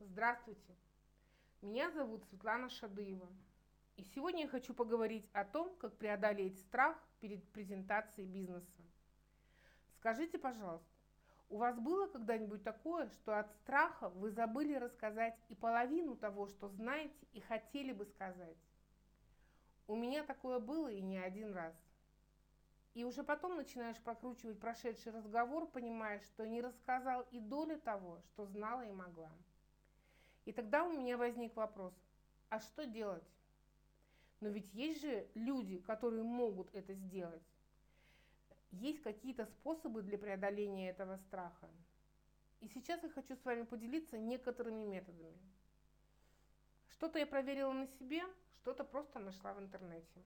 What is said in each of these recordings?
Здравствуйте, меня зовут Светлана Шадыева. И сегодня я хочу поговорить о том, как преодолеть страх перед презентацией бизнеса. Скажите, пожалуйста, у вас было когда-нибудь такое, что от страха вы забыли рассказать и половину того, что знаете и хотели бы сказать? У меня такое было и не один раз. И уже потом начинаешь прокручивать прошедший разговор, понимаешь, что не рассказал и доли того, что знала и могла. И тогда у меня возник вопрос, а что делать? Но ведь есть же люди, которые могут это сделать. Есть какие-то способы для преодоления этого страха. И сейчас я хочу с вами поделиться некоторыми методами. Что-то я проверила на себе, что-то просто нашла в интернете.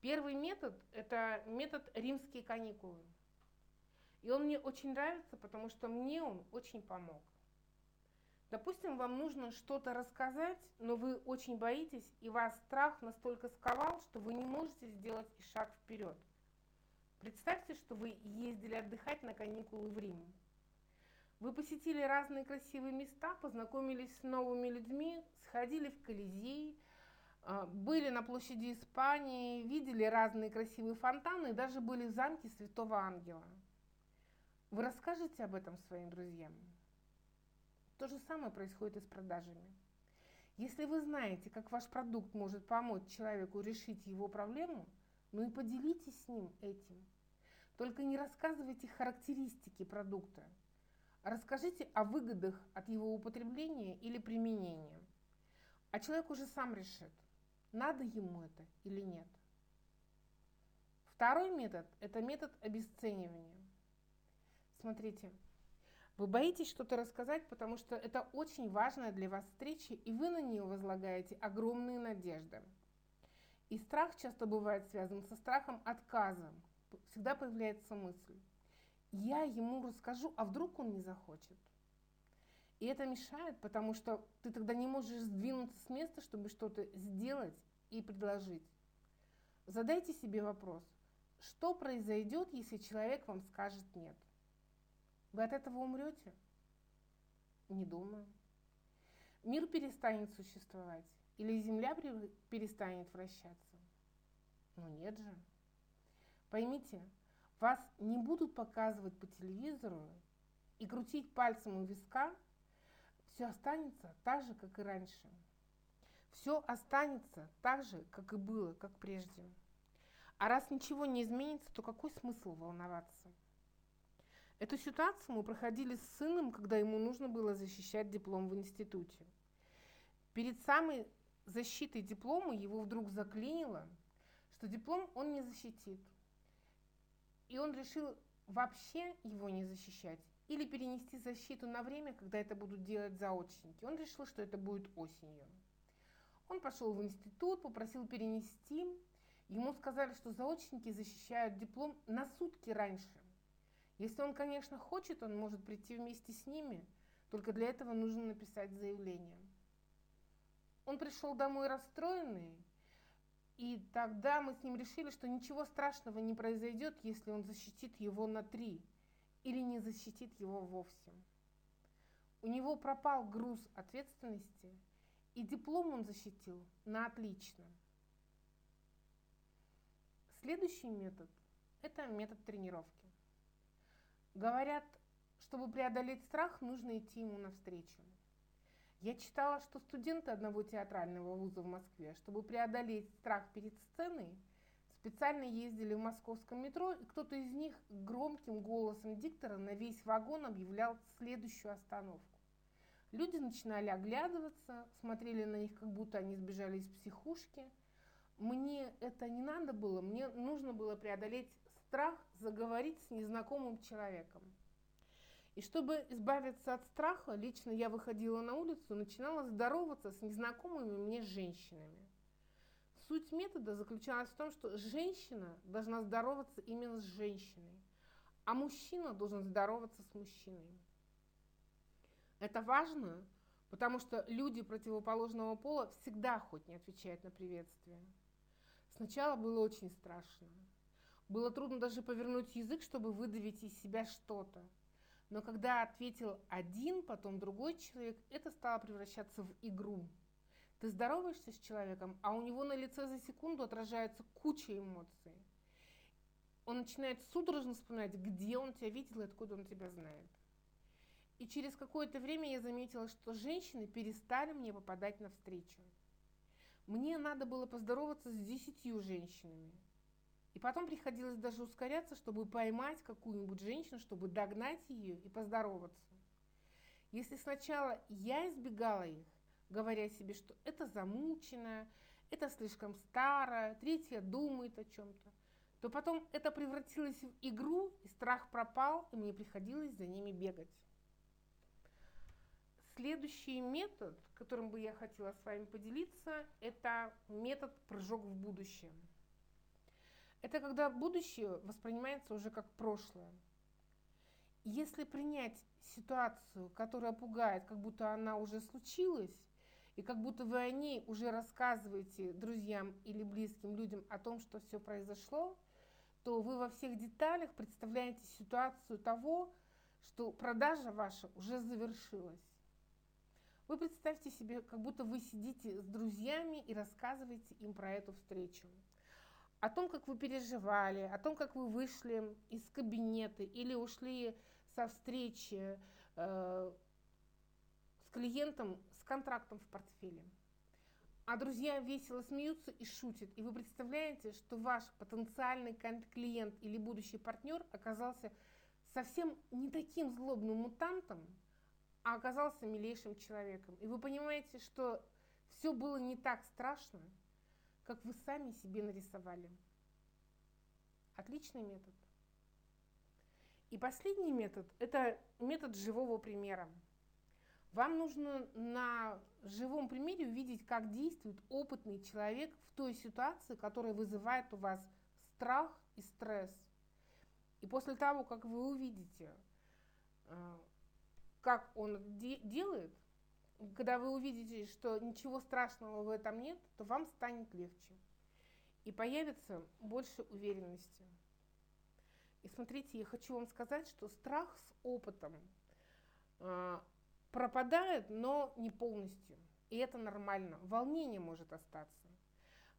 Первый метод – это метод римские каникулы. И он мне очень нравится, потому что мне он очень помог. Допустим, вам нужно что-то рассказать, но вы очень боитесь, и вас страх настолько сковал, что вы не можете сделать и шаг вперед. Представьте, что вы ездили отдыхать на каникулы в Рим. Вы посетили разные красивые места, познакомились с новыми людьми, сходили в Колизей, а, были на площади Испании, видели разные красивые фонтаны и даже были в замке Святого Ангела. Вы расскажете об этом своим друзьям? То же самое происходит и с продажами. Если вы знаете, как ваш продукт может помочь человеку решить его проблему, ну и поделитесь с ним этим. Только не рассказывайте характеристики продукта – Расскажите о выгодах от его употребления или применения. А человек уже сам решит, надо ему это или нет. Второй метод – это метод обесценивания. Смотрите, вы боитесь что-то рассказать, потому что это очень важная для вас встреча, и вы на нее возлагаете огромные надежды. И страх часто бывает связан со страхом отказа. Всегда появляется мысль я ему расскажу, а вдруг он не захочет. И это мешает, потому что ты тогда не можешь сдвинуться с места, чтобы что-то сделать и предложить. Задайте себе вопрос, что произойдет, если человек вам скажет нет? Вы от этого умрете? Не думаю. Мир перестанет существовать? Или Земля перестанет вращаться? Ну нет же. Поймите, вас не будут показывать по телевизору и крутить пальцем у виска, все останется так же, как и раньше. Все останется так же, как и было, как прежде. А раз ничего не изменится, то какой смысл волноваться? Эту ситуацию мы проходили с сыном, когда ему нужно было защищать диплом в институте. Перед самой защитой диплома его вдруг заклинило, что диплом он не защитит – и он решил вообще его не защищать или перенести защиту на время, когда это будут делать заочники. Он решил, что это будет осенью. Он пошел в институт, попросил перенести. Ему сказали, что заочники защищают диплом на сутки раньше. Если он, конечно, хочет, он может прийти вместе с ними, только для этого нужно написать заявление. Он пришел домой расстроенный, и тогда мы с ним решили, что ничего страшного не произойдет, если он защитит его на три или не защитит его вовсе. У него пропал груз ответственности, и диплом он защитил на отлично. Следующий метод – это метод тренировки. Говорят, чтобы преодолеть страх, нужно идти ему навстречу. Я читала, что студенты одного театрального вуза в Москве, чтобы преодолеть страх перед сценой, специально ездили в московском метро, и кто-то из них громким голосом диктора на весь вагон объявлял следующую остановку. Люди начинали оглядываться, смотрели на них, как будто они сбежали из психушки. Мне это не надо было, мне нужно было преодолеть страх заговорить с незнакомым человеком. И чтобы избавиться от страха, лично я выходила на улицу и начинала здороваться с незнакомыми мне женщинами. Суть метода заключалась в том, что женщина должна здороваться именно с женщиной, а мужчина должен здороваться с мужчиной. Это важно, потому что люди противоположного пола всегда хоть не отвечают на приветствие. Сначала было очень страшно. Было трудно даже повернуть язык, чтобы выдавить из себя что-то. Но когда ответил один, потом другой человек, это стало превращаться в игру. Ты здороваешься с человеком, а у него на лице за секунду отражается куча эмоций. Он начинает судорожно вспоминать, где он тебя видел и откуда он тебя знает. И через какое-то время я заметила, что женщины перестали мне попадать на встречу. Мне надо было поздороваться с десятью женщинами. И потом приходилось даже ускоряться, чтобы поймать какую-нибудь женщину, чтобы догнать ее и поздороваться. Если сначала я избегала их, говоря себе, что это замучено, это слишком старо, третья думает о чем-то, то потом это превратилось в игру, и страх пропал, и мне приходилось за ними бегать. Следующий метод, которым бы я хотела с вами поделиться, это метод прыжок в будущее. Это когда будущее воспринимается уже как прошлое. Если принять ситуацию, которая пугает, как будто она уже случилась, и как будто вы о ней уже рассказываете друзьям или близким людям о том, что все произошло, то вы во всех деталях представляете ситуацию того, что продажа ваша уже завершилась. Вы представьте себе, как будто вы сидите с друзьями и рассказываете им про эту встречу. О том, как вы переживали, о том, как вы вышли из кабинета или ушли со встречи э, с клиентом с контрактом в портфеле. А друзья весело смеются и шутят. И вы представляете, что ваш потенциальный клиент или будущий партнер оказался совсем не таким злобным мутантом, а оказался милейшим человеком. И вы понимаете, что все было не так страшно, как вы сами себе нарисовали. Отличный метод. И последний метод – это метод живого примера. Вам нужно на живом примере увидеть, как действует опытный человек в той ситуации, которая вызывает у вас страх и стресс. И после того, как вы увидите, э, как он де делает, когда вы увидите, что ничего страшного в этом нет, то вам станет легче. И появится больше уверенности. И смотрите, я хочу вам сказать, что страх с опытом э, пропадает, но не полностью. И это нормально. Волнение может остаться.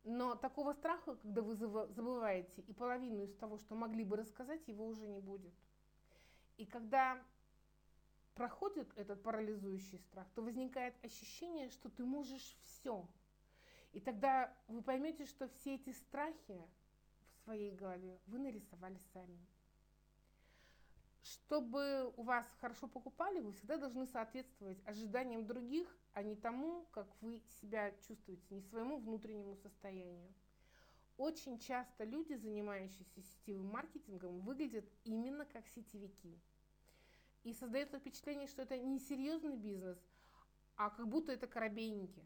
Но такого страха, когда вы забываете и половину из того, что могли бы рассказать, его уже не будет. И когда проходит этот парализующий страх, то возникает ощущение, что ты можешь все. И тогда вы поймете, что все эти страхи в своей голове вы нарисовали сами. Чтобы у вас хорошо покупали, вы всегда должны соответствовать ожиданиям других, а не тому, как вы себя чувствуете, не своему внутреннему состоянию. Очень часто люди, занимающиеся сетевым маркетингом, выглядят именно как сетевики. И создается впечатление, что это не серьезный бизнес, а как будто это коробейники.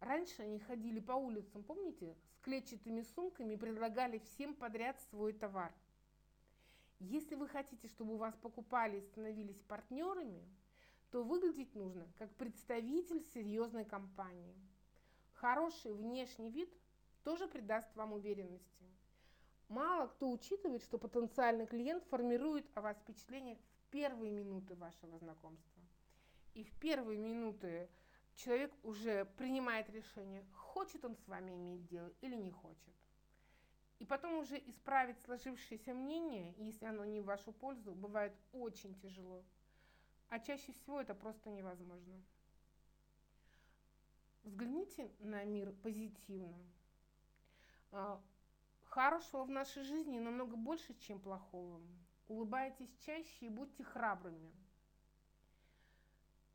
Раньше они ходили по улицам, помните, с клетчатыми сумками и предлагали всем подряд свой товар. Если вы хотите, чтобы у вас покупали и становились партнерами, то выглядеть нужно как представитель серьезной компании. Хороший внешний вид тоже придаст вам уверенности. Мало кто учитывает, что потенциальный клиент формирует о вас впечатление первые минуты вашего знакомства. И в первые минуты человек уже принимает решение, хочет он с вами иметь дело или не хочет. И потом уже исправить сложившееся мнение, если оно не в вашу пользу, бывает очень тяжело. А чаще всего это просто невозможно. Взгляните на мир позитивно. А, хорошего в нашей жизни намного больше, чем плохого. Улыбайтесь чаще и будьте храбрыми.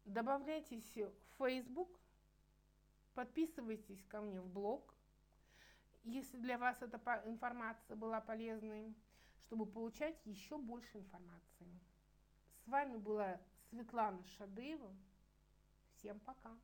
Добавляйтесь в Facebook, подписывайтесь ко мне в блог, если для вас эта информация была полезной, чтобы получать еще больше информации. С вами была Светлана Шадыева. Всем пока!